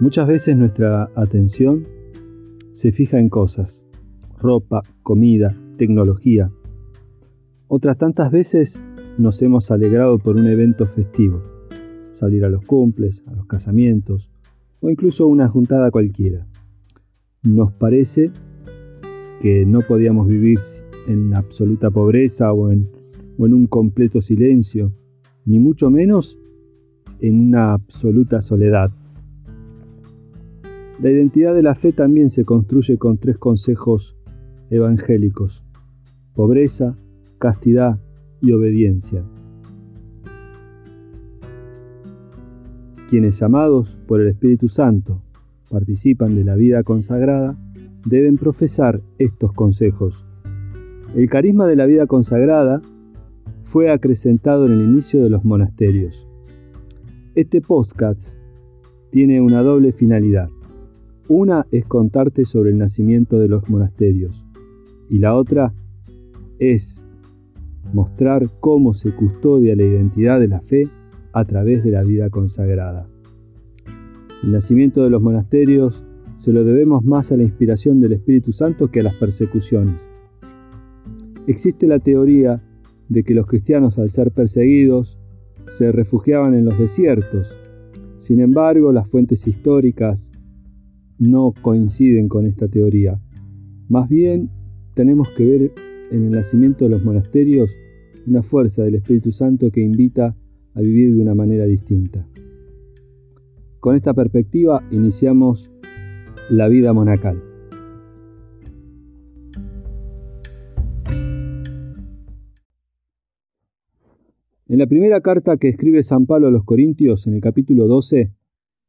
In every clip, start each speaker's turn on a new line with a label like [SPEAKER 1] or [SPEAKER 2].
[SPEAKER 1] Muchas veces nuestra atención se fija en cosas, ropa, comida, tecnología. Otras tantas veces nos hemos alegrado por un evento festivo, salir a los cumples, a los casamientos o incluso una juntada cualquiera. Nos parece que no podíamos vivir en absoluta pobreza o en, o en un completo silencio, ni mucho menos en una absoluta soledad. La identidad de la fe también se construye con tres consejos evangélicos, pobreza, castidad y obediencia. Quienes llamados por el Espíritu Santo participan de la vida consagrada deben profesar estos consejos. El carisma de la vida consagrada fue acrecentado en el inicio de los monasterios. Este podcast tiene una doble finalidad. Una es contarte sobre el nacimiento de los monasterios y la otra es mostrar cómo se custodia la identidad de la fe a través de la vida consagrada. El nacimiento de los monasterios se lo debemos más a la inspiración del Espíritu Santo que a las persecuciones. Existe la teoría de que los cristianos al ser perseguidos se refugiaban en los desiertos. Sin embargo, las fuentes históricas no coinciden con esta teoría. Más bien, tenemos que ver en el nacimiento de los monasterios una fuerza del Espíritu Santo que invita a vivir de una manera distinta. Con esta perspectiva iniciamos la vida monacal. En la primera carta que escribe San Pablo a los Corintios, en el capítulo 12,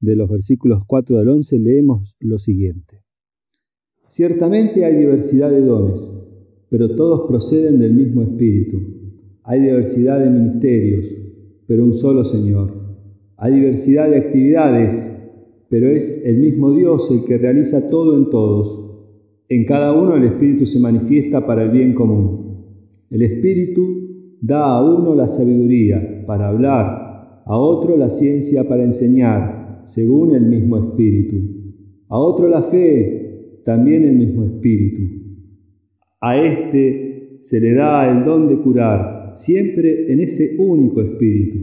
[SPEAKER 1] de los versículos 4 al 11 leemos lo siguiente. Ciertamente hay diversidad de dones, pero todos proceden del mismo Espíritu. Hay diversidad de ministerios, pero un solo Señor. Hay diversidad de actividades, pero es el mismo Dios el que realiza todo en todos. En cada uno el Espíritu se manifiesta para el bien común. El Espíritu da a uno la sabiduría para hablar, a otro la ciencia para enseñar según el mismo Espíritu. A otro la fe, también el mismo Espíritu. A éste se le da el don de curar, siempre en ese único Espíritu.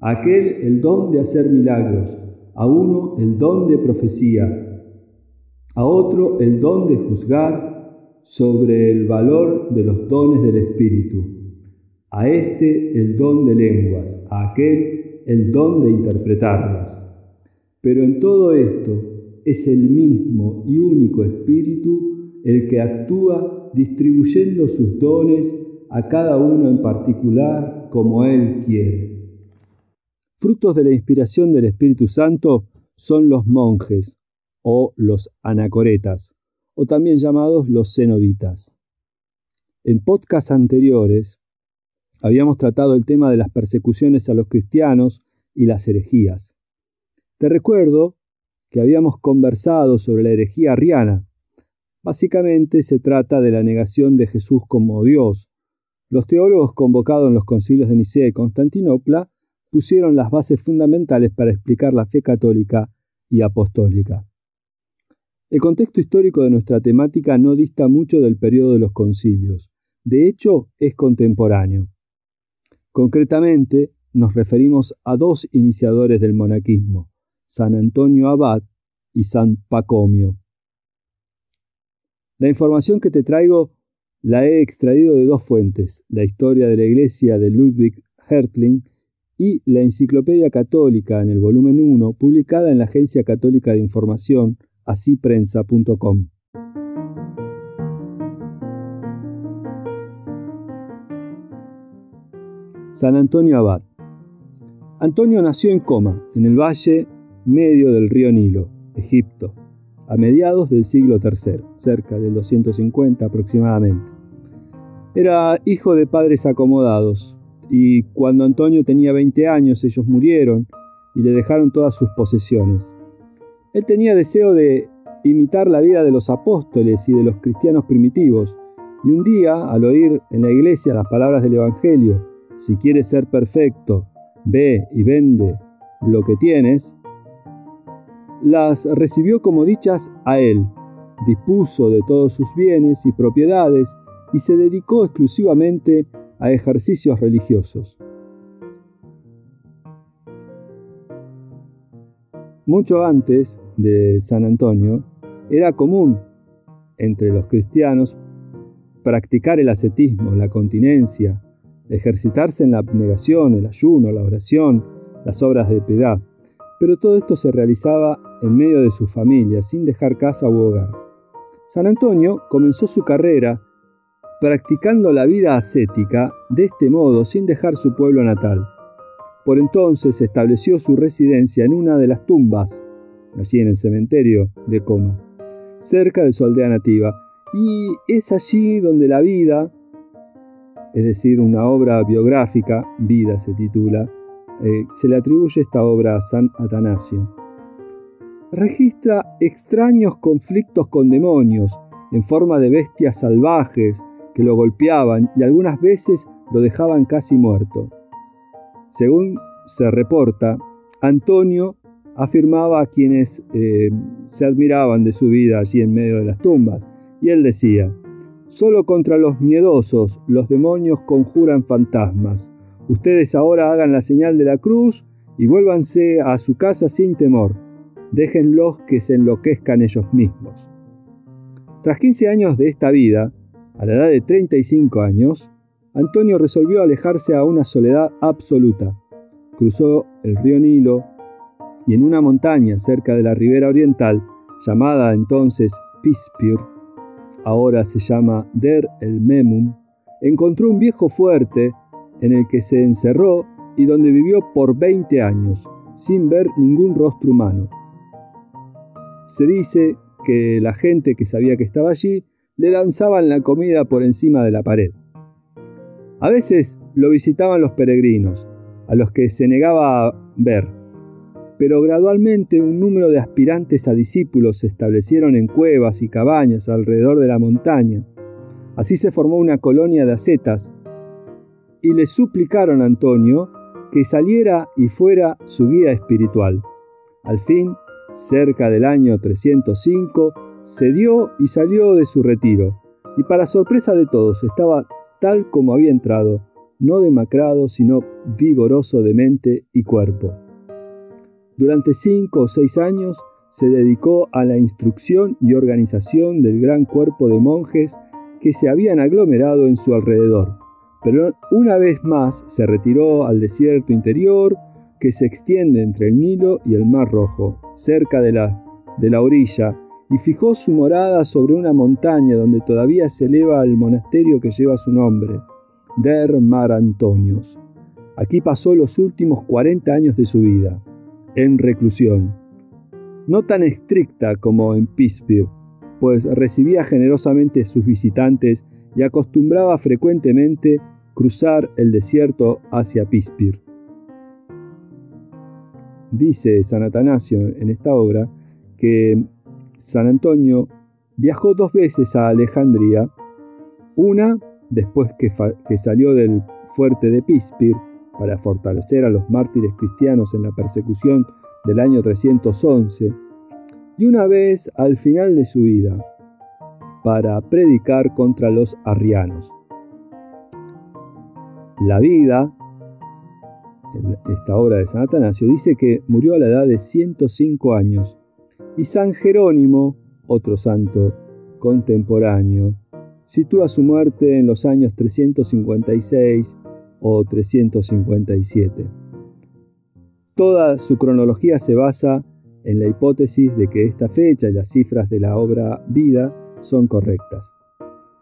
[SPEAKER 1] A aquel el don de hacer milagros, a uno el don de profecía, a otro el don de juzgar sobre el valor de los dones del Espíritu, a este el don de lenguas, a aquel el don de interpretarlas. Pero en todo esto es el mismo y único Espíritu el que actúa distribuyendo sus dones a cada uno en particular como Él quiere. Frutos de la inspiración del Espíritu Santo son los monjes o los anacoretas, o también llamados los cenobitas. En podcasts anteriores habíamos tratado el tema de las persecuciones a los cristianos y las herejías. Te recuerdo que habíamos conversado sobre la herejía arriana. Básicamente se trata de la negación de Jesús como Dios. Los teólogos convocados en los concilios de Nicea y Constantinopla pusieron las bases fundamentales para explicar la fe católica y apostólica. El contexto histórico de nuestra temática no dista mucho del periodo de los concilios. De hecho, es contemporáneo. Concretamente, nos referimos a dos iniciadores del monaquismo, San Antonio Abad y San Pacomio. La información que te traigo la he extraído de dos fuentes, la historia de la iglesia de Ludwig Hertling y la Enciclopedia Católica en el volumen 1, publicada en la Agencia Católica de Información, asiprensa.com. San Antonio Abad. Antonio nació en Coma, en el valle medio del río Nilo, Egipto, a mediados del siglo III, cerca del 250 aproximadamente. Era hijo de padres acomodados, y cuando Antonio tenía 20 años ellos murieron y le dejaron todas sus posesiones. Él tenía deseo de imitar la vida de los apóstoles y de los cristianos primitivos, y un día, al oír en la iglesia las palabras del Evangelio, si quieres ser perfecto, ve y vende lo que tienes, las recibió como dichas a él, dispuso de todos sus bienes y propiedades y se dedicó exclusivamente a ejercicios religiosos. Mucho antes de San Antonio, era común entre los cristianos practicar el ascetismo, la continencia, ejercitarse en la abnegación, el ayuno, la oración, las obras de piedad. Pero todo esto se realizaba en medio de su familia, sin dejar casa u hogar. San Antonio comenzó su carrera practicando la vida ascética de este modo sin dejar su pueblo natal. Por entonces estableció su residencia en una de las tumbas, allí en el cementerio de Coma, cerca de su aldea nativa, y es allí donde la vida, es decir, una obra biográfica, Vida se titula, eh, se le atribuye esta obra a San Atanasio. Registra extraños conflictos con demonios, en forma de bestias salvajes que lo golpeaban y algunas veces lo dejaban casi muerto. Según se reporta, Antonio afirmaba a quienes eh, se admiraban de su vida allí en medio de las tumbas, y él decía, Solo contra los miedosos los demonios conjuran fantasmas. Ustedes ahora hagan la señal de la cruz y vuélvanse a su casa sin temor. Déjenlos que se enloquezcan ellos mismos. Tras 15 años de esta vida, a la edad de 35 años, Antonio resolvió alejarse a una soledad absoluta. Cruzó el río Nilo y en una montaña cerca de la ribera oriental, llamada entonces Pispir, ahora se llama Der el Memum, encontró un viejo fuerte en el que se encerró y donde vivió por 20 años, sin ver ningún rostro humano. Se dice que la gente que sabía que estaba allí le lanzaban la comida por encima de la pared. A veces lo visitaban los peregrinos, a los que se negaba a ver, pero gradualmente un número de aspirantes a discípulos se establecieron en cuevas y cabañas alrededor de la montaña. Así se formó una colonia de ascetas y le suplicaron a Antonio que saliera y fuera su guía espiritual. Al fin, cerca del año 305, cedió y salió de su retiro, y para sorpresa de todos estaba tal como había entrado, no demacrado, sino vigoroso de mente y cuerpo. Durante cinco o seis años se dedicó a la instrucción y organización del gran cuerpo de monjes que se habían aglomerado en su alrededor, pero una vez más se retiró al desierto interior que se extiende entre el Nilo y el Mar Rojo, cerca de la, de la orilla, y fijó su morada sobre una montaña donde todavía se eleva el monasterio que lleva su nombre, Der Mar Antonios. Aquí pasó los últimos 40 años de su vida, en reclusión. No tan estricta como en Pispir, pues recibía generosamente sus visitantes y acostumbraba frecuentemente cruzar el desierto hacia Pispir. Dice San Atanasio en esta obra que San Antonio viajó dos veces a Alejandría, una después que, salió del fuerte de Pispir para fortalecer a los mártires cristianos en la persecución del año 311, y una vez al final de su vida para predicar contra los arrianos. La vida, esta obra de San Atanasio, dice que murió a la edad de 105 años y San Jerónimo, otro santo contemporáneo, sitúa su muerte en los años 356 o 357. Toda su cronología se basa en la hipótesis de que esta fecha y las cifras de la obra Vida son correctas.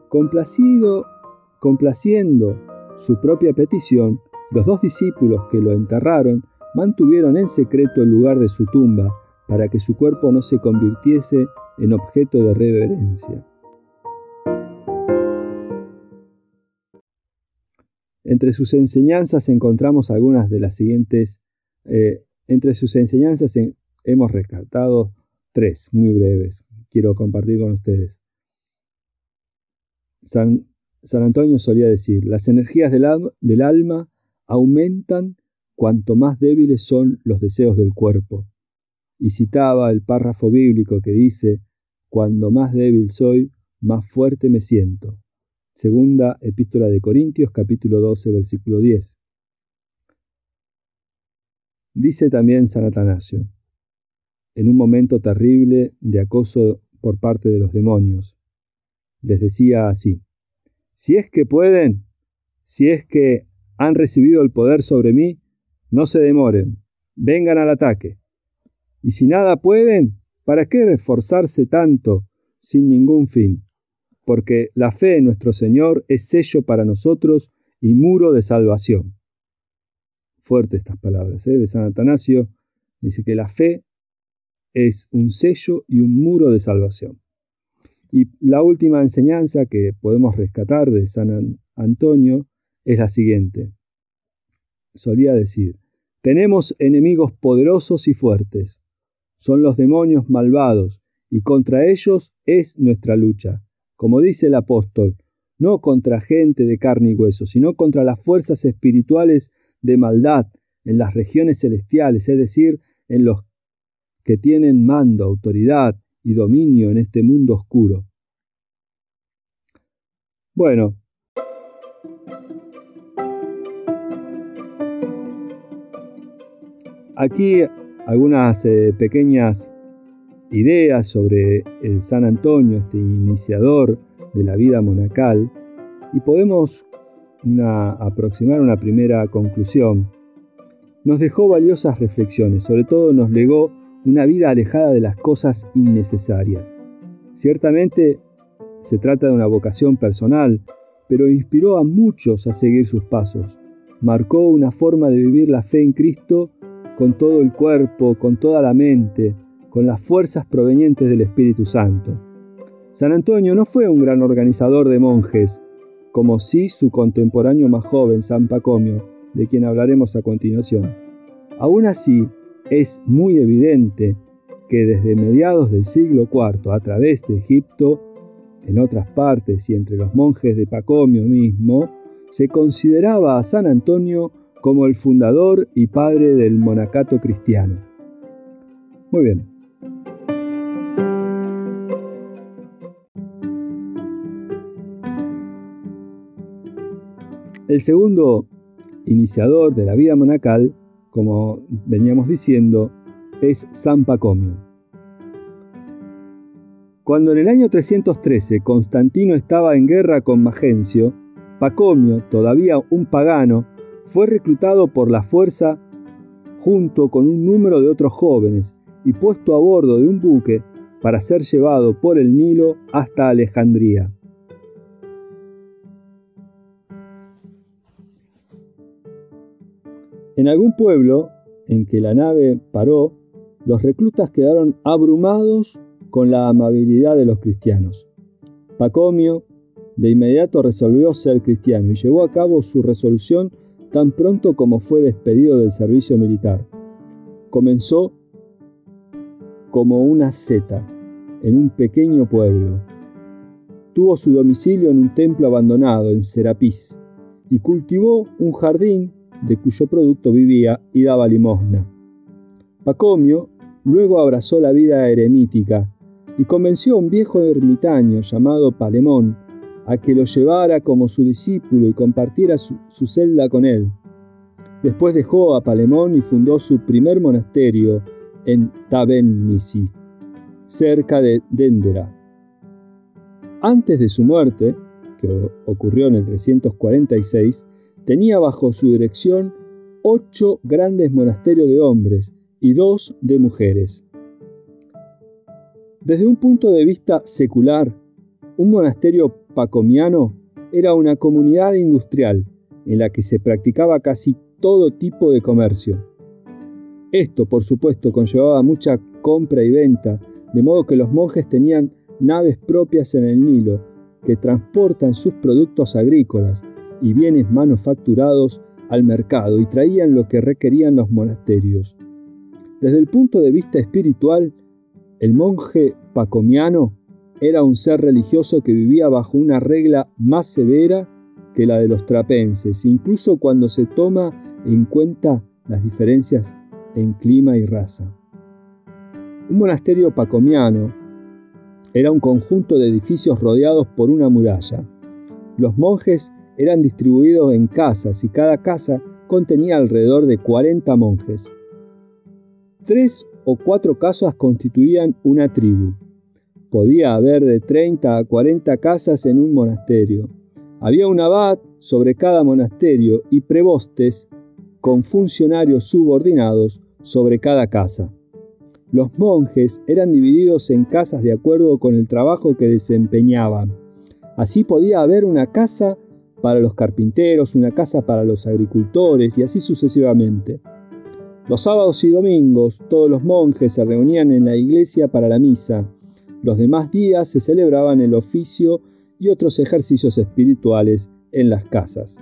[SPEAKER 1] Complacido, complaciendo su propia petición, los dos discípulos que lo enterraron mantuvieron en secreto el lugar de su tumba para que su cuerpo no se convirtiese en objeto de reverencia. Entre sus enseñanzas encontramos algunas de las siguientes, eh, entre sus enseñanzas hemos rescatado tres, muy breves, quiero compartir con ustedes. San, Antonio solía decir, las energías del alma aumentan cuanto más débiles son los deseos del cuerpo y citaba el párrafo bíblico que dice, Cuando más débil soy, más fuerte me siento. Segunda epístola de Corintios capítulo 12 versículo 10. Dice también San Atanasio, en un momento terrible de acoso por parte de los demonios, les decía así, si es que pueden, si es que han recibido el poder sobre mí, no se demoren, vengan al ataque. Y si nada pueden, ¿para qué esforzarse tanto sin ningún fin? Porque la fe en nuestro Señor es sello para nosotros y muro de salvación. Fuerte estas palabras ¿eh? de San Atanasio. Dice que la fe es un sello y un muro de salvación. Y la última enseñanza que podemos rescatar de San Antonio es la siguiente. Solía decir, tenemos enemigos poderosos y fuertes. Son los demonios malvados, y contra ellos es nuestra lucha. Como dice el apóstol, no contra gente de carne y hueso, sino contra las fuerzas espirituales de maldad en las regiones celestiales, es decir, en los que tienen mando, autoridad y dominio en este mundo oscuro. Bueno, aquí algunas eh, pequeñas ideas sobre el San Antonio, este iniciador de la vida monacal, y podemos aproximar una primera conclusión. Nos dejó valiosas reflexiones, sobre todo nos legó una vida alejada de las cosas innecesarias. Ciertamente se trata de una vocación personal, pero inspiró a muchos a seguir sus pasos. Marcó una forma de vivir la fe en Cristo con todo el cuerpo, con toda la mente, con las fuerzas provenientes del Espíritu Santo. San Antonio no fue un gran organizador de monjes, como sí su contemporáneo más joven, San Pacomio, de quien hablaremos a continuación. Aún así, es muy evidente que desde mediados del siglo IV, a través de Egipto, en otras partes y entre los monjes de Pacomio mismo, se consideraba a San Antonio como el fundador y padre del monacato cristiano. Muy bien. El segundo iniciador de la vida monacal como veníamos diciendo, es San Pacomio. Cuando en el año 313 Constantino estaba en guerra con Magencio, Pacomio, todavía un pagano, fue reclutado por la fuerza junto con un número de otros jóvenes y puesto a bordo de un buque para ser llevado por el Nilo hasta Alejandría. En algún pueblo en que la nave paró, los reclutas quedaron abrumados con la amabilidad de los cristianos. Pacomio de inmediato resolvió ser cristiano y llevó a cabo su resolución tan pronto como fue despedido del servicio militar. Comenzó como una seta en un pequeño pueblo. Tuvo su domicilio en un templo abandonado en Serapis y cultivó un jardín de cuyo producto vivía y daba limosna. Pacomio luego abrazó la vida eremítica y convenció a un viejo ermitaño llamado Palemón a que lo llevara como su discípulo y compartiera su, celda con él. Después dejó a Palemón y fundó su primer monasterio en Tabennisi, cerca de Dendera. Antes de su muerte, que ocurrió en el 346, tenía bajo su dirección ocho grandes monasterios de hombres y dos de mujeres. Desde un punto de vista secular, un monasterio pacomiano era una comunidad industrial en la que se practicaba casi todo tipo de comercio. Esto, por supuesto, conllevaba mucha compra y venta, de modo que los monjes tenían naves propias en el Nilo que transportan sus productos agrícolas y bienes manufacturados al mercado y traían lo que requerían los monasterios. Desde el punto de vista espiritual, el monje pacomiano era un ser religioso que vivía bajo una regla más severa que la de los trapenses, incluso cuando se toma en cuenta las diferencias en clima y raza. Un monasterio pacomiano era un conjunto de edificios rodeados por una muralla. Los monjes eran distribuidos en casas y cada casa contenía alrededor de 40 monjes. Tres o cuatro casas constituían una tribu. Podía haber de 30 a 40 casas en un monasterio. Había un abad sobre cada monasterio y prebostes con funcionarios subordinados sobre cada casa. Los monjes eran divididos en casas de acuerdo con el trabajo que desempeñaban. Así podía haber una casa para los carpinteros, una casa para los agricultores y así sucesivamente. Los sábados y domingos todos los monjes se reunían en la iglesia para la misa los demás días se celebraban el oficio y otros ejercicios espirituales en las casas.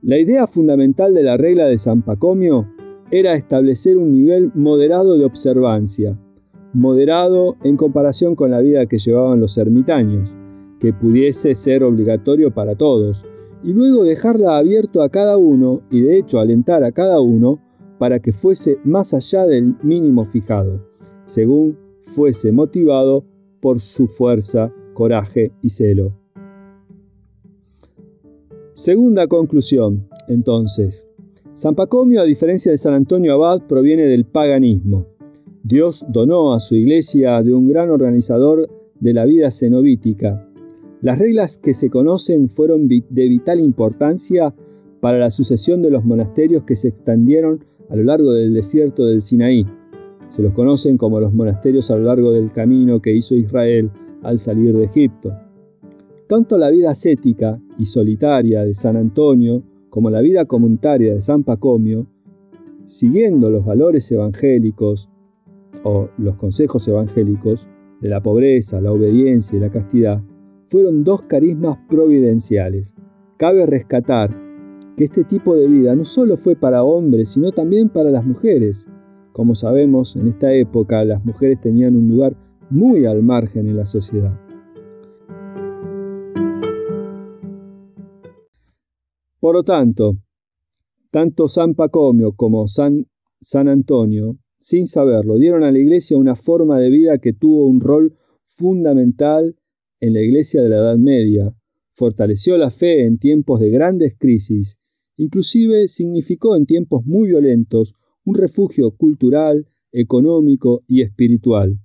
[SPEAKER 1] La idea fundamental de la regla de San Pacomio era establecer un nivel moderado de observancia, moderado en comparación con la vida que llevaban los ermitaños, que pudiese ser obligatorio para todos, y luego dejarla abierto a cada uno y de hecho alentar a cada uno para que fuese más allá del mínimo fijado, según fuese motivado por su fuerza, coraje y celo. Segunda conclusión, entonces. San Pacomio, a diferencia de San Antonio Abad, proviene del paganismo. Dios donó a su iglesia de un gran organizador de la vida cenobítica. Las reglas que se conocen fueron de vital importancia para la sucesión de los monasterios que se extendieron a lo largo del desierto del Sinaí, se los conocen como los monasterios a lo largo del camino que hizo Israel al salir de Egipto. Tanto la vida ascética y solitaria de San Antonio como la vida comunitaria de San Pacomio, siguiendo los valores evangélicos o los consejos evangélicos de la pobreza, la obediencia y la castidad, fueron dos carismas providenciales. Cabe rescatar que este tipo de vida no solo fue para hombres, sino también para las mujeres, como sabemos, en esta época las mujeres tenían un lugar muy al margen en la sociedad. Por lo tanto, tanto San Pacomio como San, San Antonio, sin saberlo, dieron a la iglesia una forma de vida que tuvo un rol fundamental en la iglesia de la Edad Media, fortaleció la fe en tiempos de grandes crisis, inclusive significó en tiempos muy violentos un refugio cultural, económico y espiritual.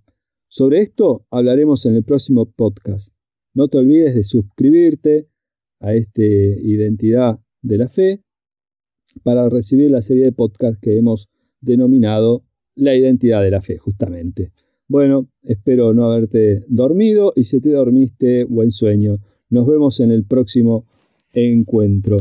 [SPEAKER 1] Sobre esto hablaremos en el próximo podcast. No te olvides de suscribirte a esta Identidad de la Fe para recibir la serie de podcasts que hemos denominado La Identidad de la Fe, justamente. Bueno, espero no haberte dormido y si te dormiste, buen sueño. Nos vemos en el próximo encuentro.